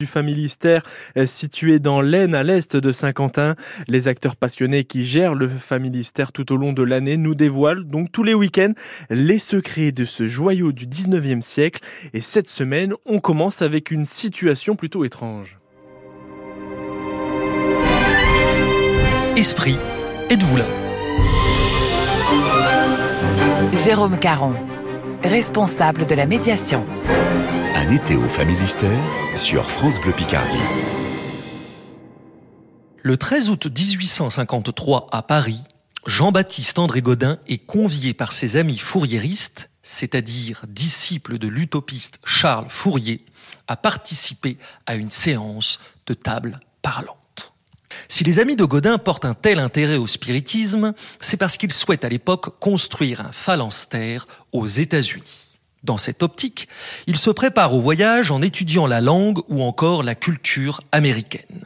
du Familistère euh, situé dans l'Aisne à l'est de Saint-Quentin. Les acteurs passionnés qui gèrent le Familistère tout au long de l'année nous dévoilent donc tous les week-ends les secrets de ce joyau du 19e siècle. Et cette semaine, on commence avec une situation plutôt étrange. Esprit, êtes-vous là? Jérôme Caron, responsable de la médiation. Un été au Familistère sur France Bleu Picardie. Le 13 août 1853 à Paris, Jean-Baptiste André Godin est convié par ses amis fourriéristes, c'est-à-dire disciples de l'utopiste Charles Fourier, à participer à une séance de table parlante. Si les amis de Godin portent un tel intérêt au spiritisme, c'est parce qu'ils souhaitent à l'époque construire un phalanstère aux États-Unis. Dans cette optique, il se prépare au voyage en étudiant la langue ou encore la culture américaine,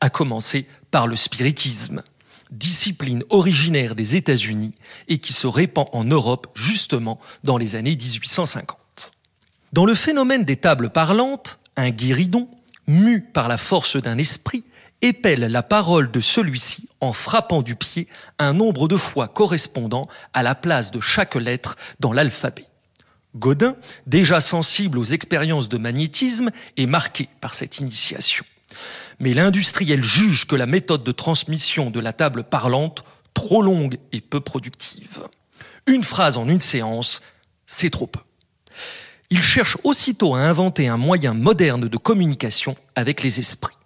à commencer par le spiritisme, discipline originaire des États-Unis et qui se répand en Europe justement dans les années 1850. Dans le phénomène des tables parlantes, un guéridon, mu par la force d'un esprit, épelle la parole de celui-ci en frappant du pied un nombre de fois correspondant à la place de chaque lettre dans l'alphabet. Godin, déjà sensible aux expériences de magnétisme, est marqué par cette initiation. Mais l'industriel juge que la méthode de transmission de la table parlante trop longue et peu productive. Une phrase en une séance, c'est trop peu. Il cherche aussitôt à inventer un moyen moderne de communication avec les esprits.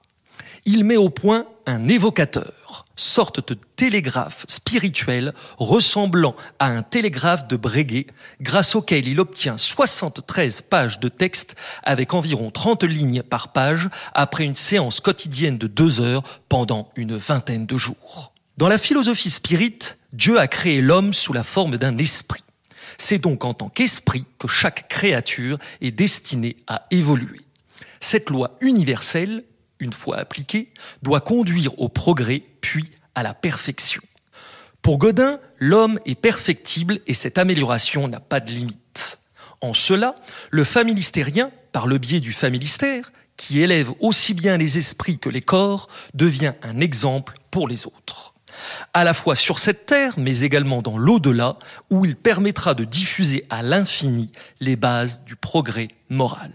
Il met au point un évocateur, sorte de télégraphe spirituel ressemblant à un télégraphe de Breguet, grâce auquel il obtient 73 pages de texte avec environ 30 lignes par page après une séance quotidienne de deux heures pendant une vingtaine de jours. Dans la philosophie spirite, Dieu a créé l'homme sous la forme d'un esprit. C'est donc en tant qu'esprit que chaque créature est destinée à évoluer. Cette loi universelle une fois appliquée, doit conduire au progrès puis à la perfection. Pour Godin, l'homme est perfectible et cette amélioration n'a pas de limite. En cela, le familistérien, par le biais du familistère, qui élève aussi bien les esprits que les corps, devient un exemple pour les autres. À la fois sur cette terre, mais également dans l'au-delà, où il permettra de diffuser à l'infini les bases du progrès moral.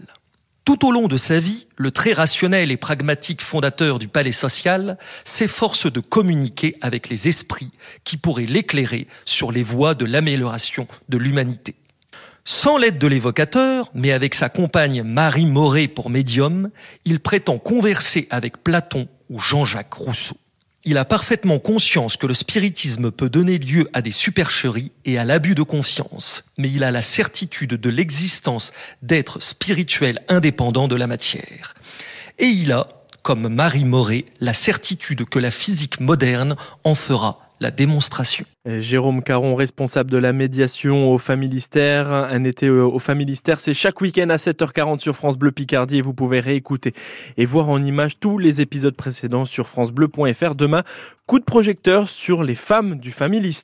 Tout au long de sa vie, le très rationnel et pragmatique fondateur du palais social s'efforce de communiquer avec les esprits qui pourraient l'éclairer sur les voies de l'amélioration de l'humanité. Sans l'aide de l'évocateur, mais avec sa compagne Marie Moret pour médium, il prétend converser avec Platon ou Jean-Jacques Rousseau. Il a parfaitement conscience que le spiritisme peut donner lieu à des supercheries et à l'abus de confiance, mais il a la certitude de l'existence d'êtres spirituels indépendants de la matière. Et il a, comme Marie Moret, la certitude que la physique moderne en fera la démonstration. Jérôme Caron, responsable de la médiation au Familistère. Un été au Familistère, c'est chaque week-end à 7h40 sur France Bleu Picardie et vous pouvez réécouter et voir en images tous les épisodes précédents sur francebleu.fr. Demain, coup de projecteur sur les femmes du Familistère.